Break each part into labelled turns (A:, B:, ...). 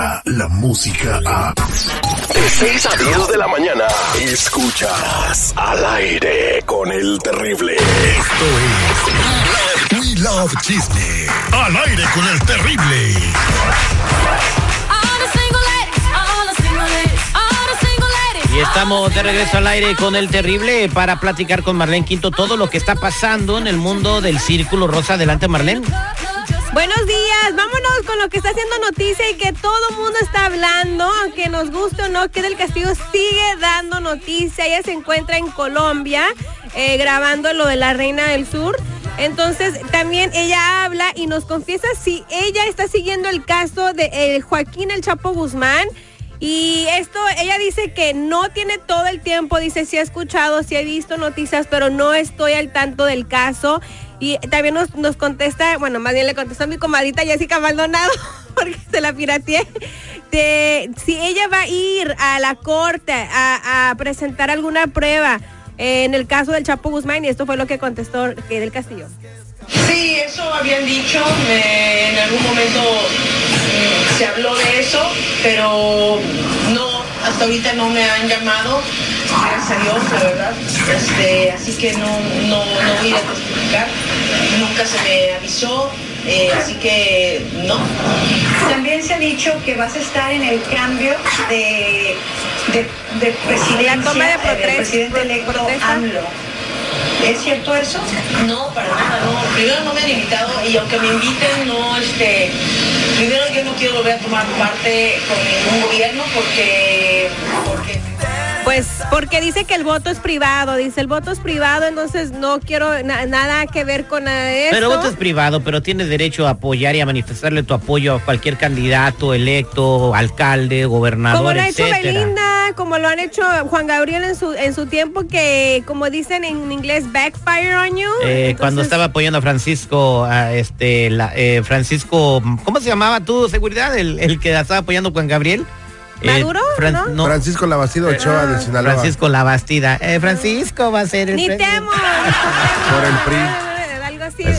A: llega la música a...
B: De 6 a 10 de la mañana, escuchas al aire con el terrible.
A: Esto es We Love Chisme. Al aire con el terrible.
C: Y estamos de regreso al aire con el terrible para platicar con Marlene Quinto todo lo que está pasando en el mundo del Círculo Rosa. Adelante, Marlene.
D: Buenos días, vámonos con lo que está haciendo noticia y que todo el mundo está hablando, aunque nos guste o no, que del Castillo sigue dando noticia. Ella se encuentra en Colombia eh, grabando lo de la Reina del Sur. Entonces también ella habla y nos confiesa si ella está siguiendo el caso de eh, Joaquín El Chapo Guzmán. Y esto, ella dice que no tiene todo el tiempo, dice, sí he escuchado, sí he visto noticias, pero no estoy al tanto del caso. Y también nos, nos contesta, bueno, más bien le contestó a mi comadita Jessica Maldonado, porque se la pirateé, de si ella va a ir a la corte a, presentar alguna prueba en el caso del Chapo Guzmán, y esto fue lo que contestó del Castillo.
E: Sí, eso habían dicho, en algún momento mm, se habló de eso, pero no, hasta ahorita no me han llamado, gracias a Dios, la verdad. Este, así que no, no, no voy a testificar, nunca se me avisó, eh, así que no.
F: También se ha dicho que vas a estar en el cambio de, de, de presidencia
D: La toma de
F: eh, presidente electo. AMLO. ¿Es cierto eso?
E: No, para nada, no. Primero no me han invitado y aunque me inviten, no, este, primero yo no quiero volver a tomar parte con ningún gobierno porque, porque
D: Pues porque dice que el voto es privado, dice el voto es privado, entonces no quiero na- nada que ver con nada de eso.
C: Pero voto es privado, pero tienes derecho a apoyar y a manifestarle tu apoyo a cualquier candidato, electo, alcalde, gobernador,
D: como lo ha hecho
C: etcétera.
D: Como lo han hecho Juan Gabriel en su en su tiempo que como dicen en inglés backfire on you.
C: Eh, cuando estaba apoyando a Francisco, a este, la, eh, Francisco, ¿cómo se llamaba tu seguridad? El, el que estaba apoyando a Juan Gabriel. Eh,
D: ¿Maduro? ¿No?
C: no,
G: Francisco Labastido Ochoa de Sinaloa.
C: Francisco Labastida. Eh, Francisco va a ser el
D: ni
C: presidente.
D: temo.
G: Por el PRI.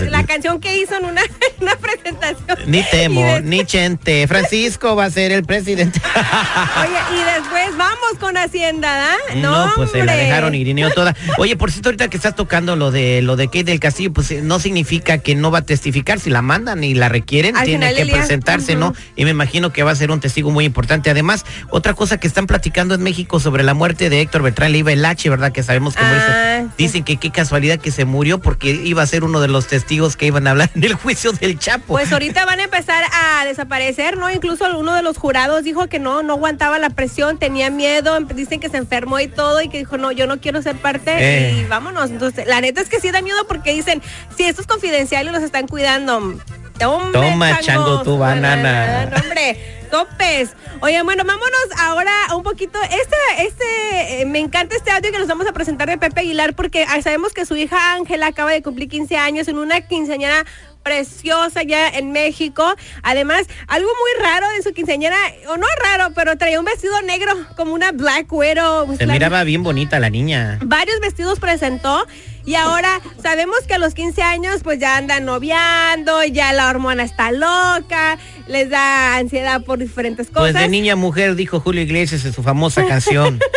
D: La
C: eh,
D: canción que hizo en una, en una presentación.
C: Ni temo, ni chente. Francisco va a ser el presidente.
D: Oye, y después vamos con Hacienda, ¿da?
C: No, pues se la dejaron irineó toda. Oye, por cierto, ahorita que estás tocando lo de lo de Kate del Castillo, pues eh, no significa que no va a testificar. Si la mandan y la requieren,
D: Al
C: tiene que presentarse, ¿no? Y me imagino que va a ser un testigo muy importante. Además, otra cosa que están platicando en México sobre la muerte de Héctor Beltrán Leiva el H, ¿verdad? Que sabemos que.
D: Ah.
C: Dicen que qué casualidad que se murió porque iba a ser uno de los testigos que iban a hablar en el juicio del Chapo.
D: Pues ahorita van a empezar a desaparecer, ¿no? Incluso uno de los jurados dijo que no, no aguantaba la presión, tenía miedo, em- dicen que se enfermó y todo y que dijo, no, yo no quiero ser parte
C: Eh.
D: y vámonos. Entonces, la neta es que sí da miedo porque dicen, si esto es confidencial y los están cuidando. Hombre,
C: Toma, chango, tu banana.
D: No, hombre, topes. Oye, bueno, vámonos ahora un poquito. Este, este, eh, me encanta este audio que nos vamos a presentar de Pepe Aguilar porque ah, sabemos que su hija Ángela acaba de cumplir 15 años en una quinceañera preciosa ya en México. Además, algo muy raro de su quinceañera, o no raro, pero traía un vestido negro como una Black Widow.
C: se
D: La-
C: miraba bien bonita la niña.
D: varios vestidos presentó y ahora sabemos que a los 15 años pues ya andan noviando, ya la hormona está loca, les da ansiedad por diferentes
C: Pues
D: cosas.
C: de niña a mujer, dijo Julio Iglesias en su famosa canción.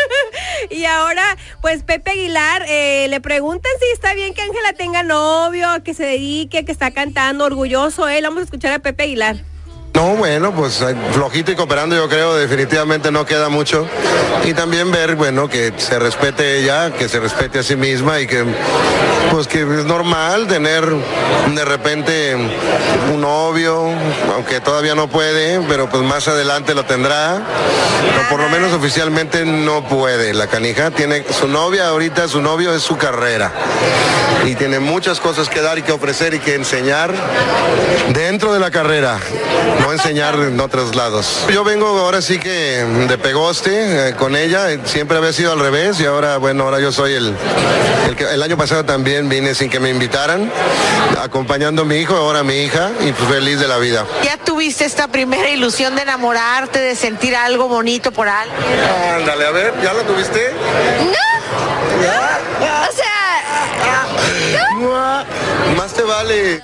D: Y ahora pues Pepe Aguilar eh, le preguntan si está bien que Ángela tenga novio, que se dedique, que está cantando, orgulloso él. Vamos a escuchar a Pepe Aguilar.
G: No, bueno, pues eh, flojito y cooperando yo creo definitivamente no queda mucho. Y también ver, bueno, que se respete ella, que se respete a sí misma y que pues que es normal tener de repente un novio, aunque todavía no puede, pero pues más adelante lo tendrá. Pero por lo menos oficialmente no puede. La canija tiene su novia ahorita, su novio es su carrera. Y tiene muchas cosas que dar y que ofrecer y que enseñar dentro de la carrera, no enseñar en otros lados. Yo vengo ahora sí que de pegoste eh, con ella, eh, siempre había sido al revés y ahora, bueno, ahora yo soy el, el que el año pasado también vine sin que me invitaran, acompañando a mi hijo, ahora a mi hija y pues feliz de la vida.
H: ¿Ya tuviste esta primera ilusión de enamorarte, de sentir algo bonito por alguien?
G: Ándale, a ver, ¿ya la tuviste?
H: O sea,
G: Más te vale.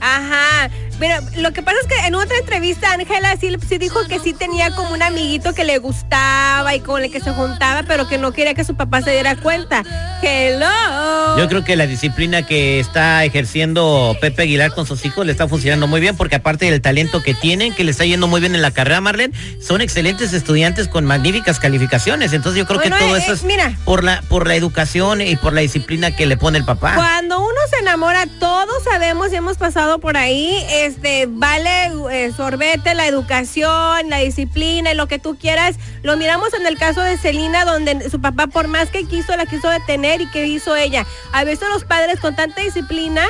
D: Ajá. Pero lo que pasa es que en otra entrevista Ángela sí, sí dijo que sí tenía como un amiguito que le gustaba y con el que se juntaba, pero que no quería que su papá se diera cuenta. Hello.
C: Yo creo que la disciplina que está ejerciendo Pepe Aguilar con sus hijos le está funcionando muy bien porque aparte del talento que tienen, que le está yendo muy bien en la carrera, Marlene, son excelentes estudiantes con magníficas calificaciones. Entonces yo creo que todo
D: eh,
C: eso es
D: mira.
C: por la por la educación y por la disciplina que le pone el papá.
D: Cuando uno se enamora, todos sabemos y hemos pasado por ahí, este, vale eh, sorbete la educación, la disciplina y lo que tú quieras. Lo miramos en el caso de Celina, donde su papá, por más que quiso, la quiso detener y que hizo ella. A veces los padres con tanta disciplina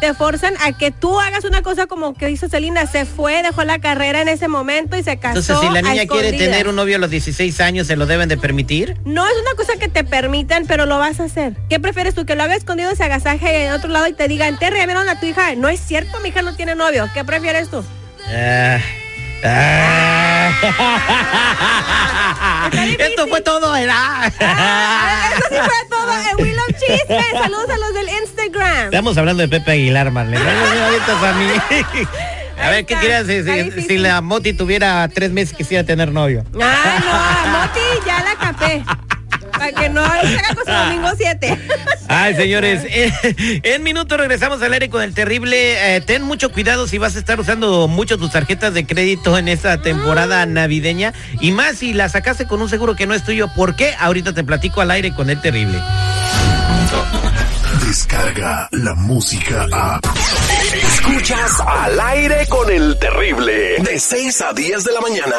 D: te forzan a que tú hagas una cosa como que hizo Celina, se fue, dejó la carrera en ese momento y se casó.
C: Entonces, si la
D: a
C: niña quiere tener un novio a los 16 años, ¿se lo deben de permitir?
D: No es una cosa que te permitan, pero lo vas a hacer. ¿Qué prefieres tú? Que lo haga escondido, se agasaje en otro lado y te digan, te revieron a tu hija. No es cierto, mi hija no tiene novio. ¿Qué prefieres tú?
C: Ah, ah. Esto fue todo, ¿verdad?
D: Ah, eso sí fue todo We Love Chisme. Saludos a los del Instagram.
C: Estamos hablando de Pepe Aguilar, Marlene. A mí. A ver, ¿qué querías si, si la Moti tuviera tres meses quisiera tener novio?
D: Ah, no, a Moti ya la capé. Para que no se haga con su domingo 7.
C: Ay, señores, eh, en minutos regresamos al aire con el terrible. eh, ten mucho cuidado si vas a estar usando mucho tus tarjetas de crédito en esta temporada navideña. Y más si la sacaste con un seguro que no es tuyo. ¿Por qué? Ahorita te platico al aire con el terrible.
A: Descarga la música a.
B: Escuchas al aire con el terrible. De 6 a 10 de la mañana.